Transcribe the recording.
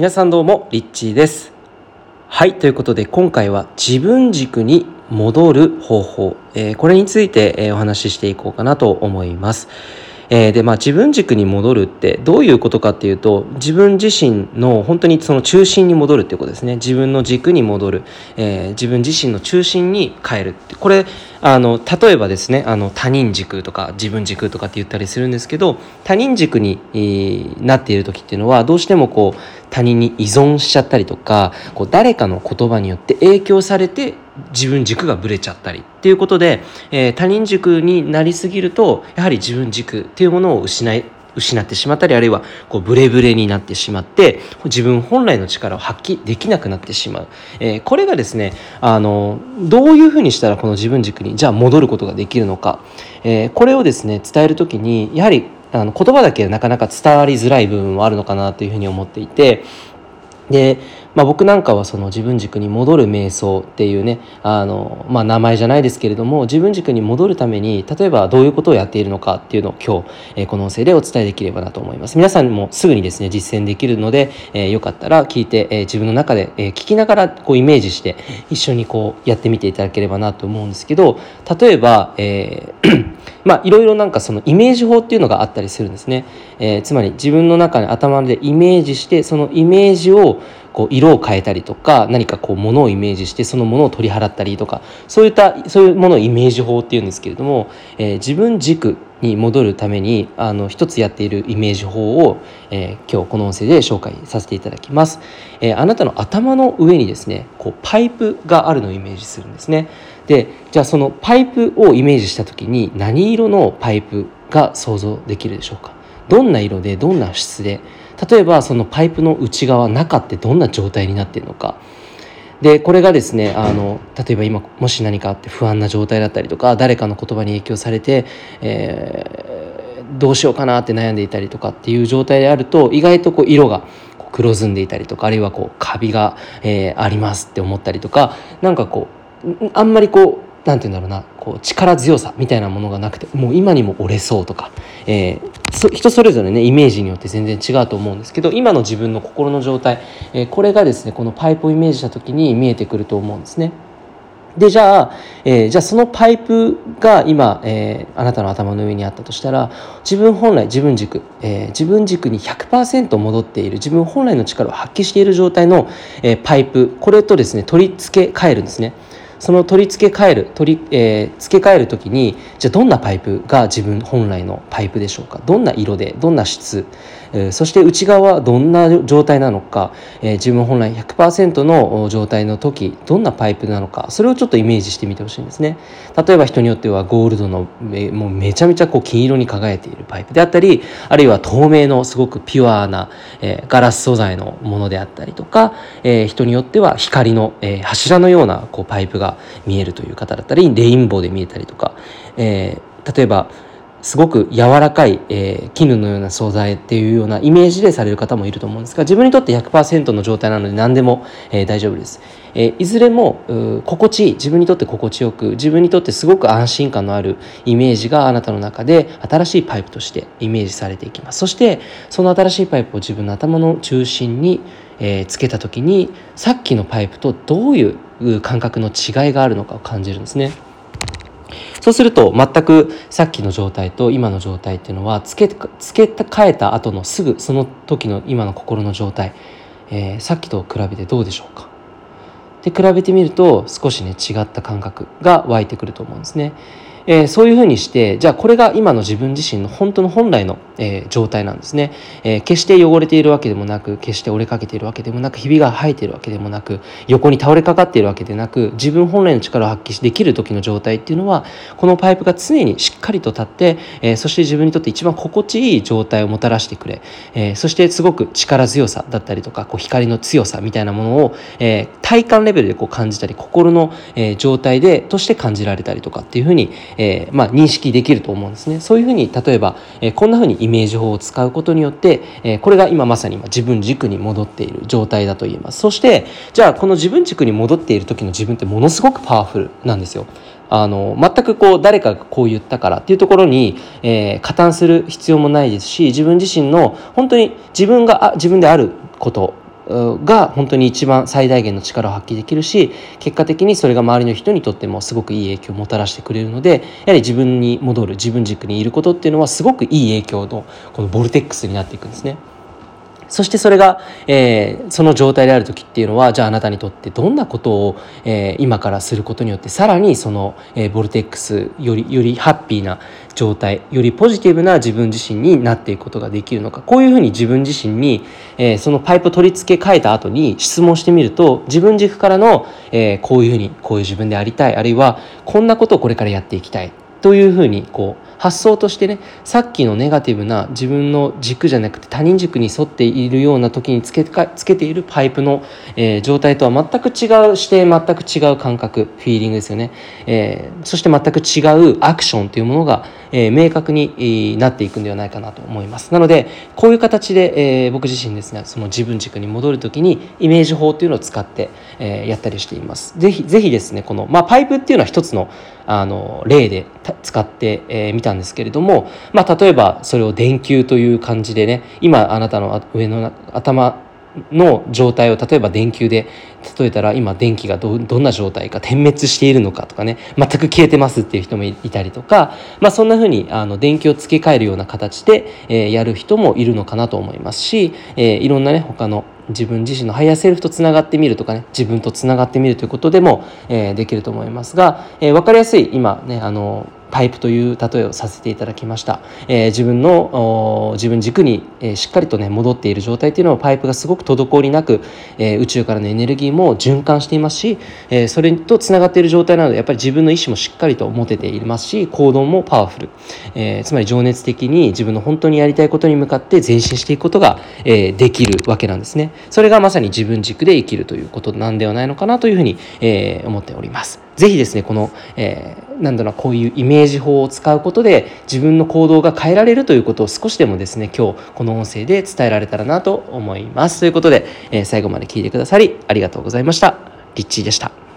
皆さんどうもリッチーです。はいということで今回は自分軸に戻る方法、えー、これについて、えー、お話ししていこうかなと思います。えー、でまあ自分軸に戻るってどういうことかっていうと自分自身の本当にその中心に戻るっていうことですね。自分の軸に戻る、えー、自分自身の中心に変えるって。これあの例えばですねあの他人軸とか自分軸とかって言ったりするんですけど他人軸に、えー、なっている時っていうのはどうしてもこう他人に依存しちゃったりとかこう誰かの言葉によって影響されて自分軸がぶれちゃったりっていうことで、えー、他人軸になりすぎるとやはり自分軸っていうものを失い失ってしまったりあるいはこうブレブレになってしまって自分本来の力を発揮できなくなってしまう、えー、これがですねあのどういうふうにしたらこの自分軸にじゃあ戻ることができるのか、えー、これをですね伝える時にやはりあの言葉だけなかなか伝わりづらい部分もあるのかなというふうに思っていてでまあ、僕なんかはその自分軸に戻る瞑想っていうねあの、まあ、名前じゃないですけれども自分軸に戻るために例えばどういうことをやっているのかっていうのを今日、えー、この音声でお伝えできればなと思います。皆さんもすぐにですね実践できるので、えー、よかったら聞いて、えー、自分の中で、え、聞きながらこうイメージして一緒にこうやってみていただければなと思うんですけど例えば、えーまあいろいろなんかそのイメージ法っていうのがあったりするんですね、えー、つまり自分の中に頭でイメージしてそのイメージをこう色を変えたりとか何かこうものをイメージしてそのものを取り払ったりとかそういったそういうものをイメージ法っていうんですけれども、えー、自分軸に戻るためにあの一つやっているイメージ法を、えー、今日この音声で紹介させていただきます、えー、あなたの頭の上にですねこうパイプがあるのをイメージするんですね。でじゃあそのパイプをイメージした時に何色のパイプが想像できるでしょうか？どんな色でどんな質で例えばそのパイプの内側中ってどんな状態になっているのか。でこれがですねあの例えば今もし何かあって不安な状態だったりとか誰かの言葉に影響されて、えー、どうしようかなって悩んでいたりとかっていう状態であると意外とこう色が黒ずんでいたりとかあるいはこうカビが、えー、ありますって思ったりとかなんかこうあんまりこうなんて言うんだろうなこう力強さみたいなものがなくてもう今にも折れそうとか、えー、人それぞれねイメージによって全然違うと思うんですけど今の自分の心の状態、えー、これがですねこのパイプをイメージした時に見えてくると思うんですね。でじゃあ、えー、じゃあそのパイプが今、えー、あなたの頭の上にあったとしたら自分本来自分軸、えー、自分軸に100%戻っている自分本来の力を発揮している状態の、えー、パイプこれとですね取り付け替えるんですね。その取り付け替える取り、えー、付け替える時にじゃあどんなパイプが自分本来のパイプでしょうか？どんな色でどんな質、えー、そして内側はどんな状態なのか、えー、自分本来100%の状態の時どんなパイプなのか？それをちょっとイメージしてみてほしいんですね。例えば人によってはゴールドのえもうめちゃめちゃこう金色に輝いているパイプであったりあるいは透明のすごくピュアな、えー、ガラス素材のものであったりとか、えー、人によっては光の、えー、柱のようなこうパイプが見えるという方だったりレインボーで見えたりとか、えー、例えばすごく柔らかい、えー、絹のような素材っていうようなイメージでされる方もいると思うんですが自分にとって100%の状態なので何でも、えー、大丈夫です、えー、いずれも心地いい自分にとって心地よく自分にとってすごく安心感のあるイメージがあなたの中で新しいパイプとしてイメージされていきます。そしてその新しいパイプを自分の頭の中心に、えー、つけた時にさっきのパイプとどういうう感覚の違いがあるのかを感じるんですね。そうすると全くさっきの状態と今の状態っていうのはつけ付け替えた後のすぐその時の今の心の状態、えー、さっきと比べてどうでしょうか？で比べてみると少しね違った感覚が湧いてくると思うんですね。えー、そういうふうにしてじゃあこれが今の自分自身の本当の本来の、えー、状態なんですね、えー、決して汚れているわけでもなく決して折れかけているわけでもなくひびが生えているわけでもなく横に倒れかかっているわけでなく自分本来の力を発揮できる時の状態っていうのはこのパイプが常にしっかりと立って、えそして自分にとって一番心地いい状態をもたらしてくれ、えそしてすごく力強さだったりとかこう光の強さみたいなものを、え体感レベルでこう感じたり心の、え状態でとして感じられたりとかっていうふうに、えー、まあ、認識できると思うんですね。そういうふうに例えば、えー、こんなふうにイメージ法を使うことによって、えー、これが今まさに自分軸に戻っている状態だと言えます。そしてじゃあこの自分軸に戻っている時の自分ってものすごくパワフルなんですよ。あの全くこう誰かがこう言ったからっていうところに、えー、加担する必要もないですし自分自身の本当に自分があ自分であることが本当に一番最大限の力を発揮できるし結果的にそれが周りの人にとってもすごくいい影響をもたらしてくれるのでやはり自分に戻る自分軸にいることっていうのはすごくいい影響のこのボルテックスになっていくんですね。そしてそれが、えー、その状態である時っていうのはじゃああなたにとってどんなことを、えー、今からすることによってさらにその、えー、ボルテックスよりよりハッピーな状態よりポジティブな自分自身になっていくことができるのか。こういうふうに自分自身に、えー、そのパイプ取り付け替えた後に質問してみると自分軸からの、えー、こういうふうにこういう自分でありたいあるいはこんなことをこれからやっていきたいというふうにこう発想としてねさっきのネガティブな自分の軸じゃなくて他人軸に沿っているような時につけつけているパイプの、えー、状態とは全く違う視点全く違う感覚フィーリングですよね、えー、そして全く違うアクションというものが、えー、明確になっていくんではないかなと思います。なのでこういう形で、えー、僕自身ですねその自分軸に戻る時にイメージ法というのを使って、えー、やったりしています。ぜひぜひですねこの、まあ、パイプっていうのは一つのあの例で使ってみ、えー、たんですけれども、まあ、例えばそれを電球という感じでね今あなたの上の頭の状態を例えば電球で例えたら今電気がどんな状態か点滅しているのかとかね全く消えてますっていう人もいたりとか、まあ、そんな風にあに電気を付け替えるような形で、えー、やる人もいるのかなと思いますし、えー、いろんなね他の自分自身の higher self とつながってみるとかね自分とつながってみるということでも、えー、できると思いますが、えー、分かりやすい今ねあのパイプという例えをさせていただきました、えー、自分の自分軸に、えー、しっかりとね戻っている状態っていうのはパイプがすごく滞りなく、えー、宇宙からのエネルギーも循環していますし、え、それとつながっている状態なのでやっぱり自分の意志もしっかりと持てていますし行動もパワフル、え、つまり情熱的に自分の本当にやりたいことに向かって前進していくことが、え、できるわけなんですね。それがまさに自分軸で生きるということなんではないのかなというふうに、え、思っております。ぜひですねこの、えー、なんだろうこういうイメージ法を使うことで自分の行動が変えられるということを少しでもですね今日この音声で伝えられたらなと思います。ということで、えー、最後まで聞いてくださりありがとうございました。リッチーでした。